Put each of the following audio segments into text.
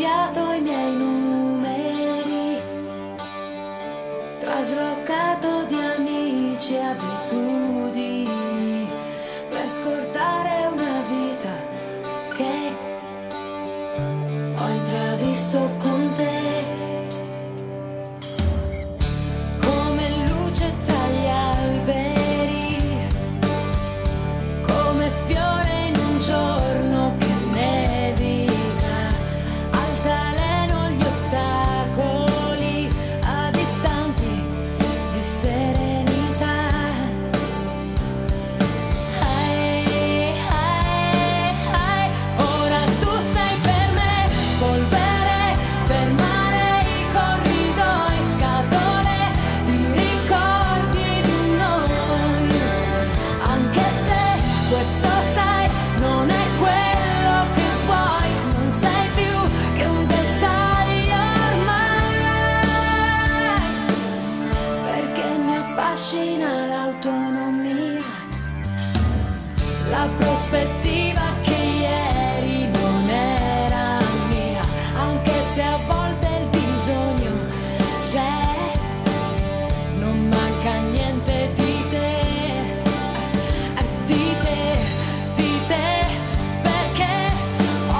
cambiato i miei numeri, traslocato di amici abitudini. la prospettiva che ieri non era mia, anche se a volte il bisogno c'è, non manca niente di te, eh, di te, di te, perché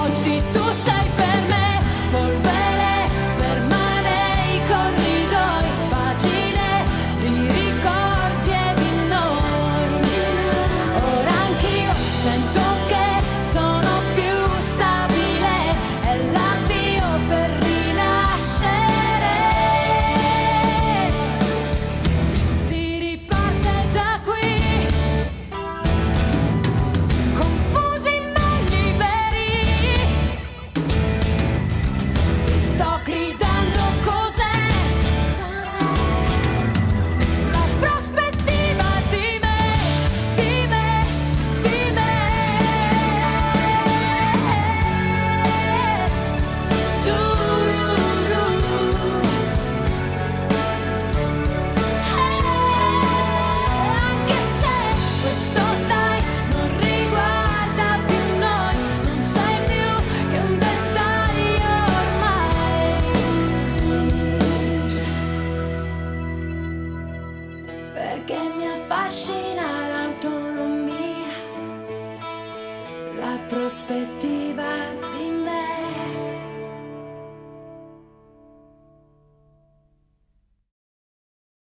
oggi tu... prospettiva.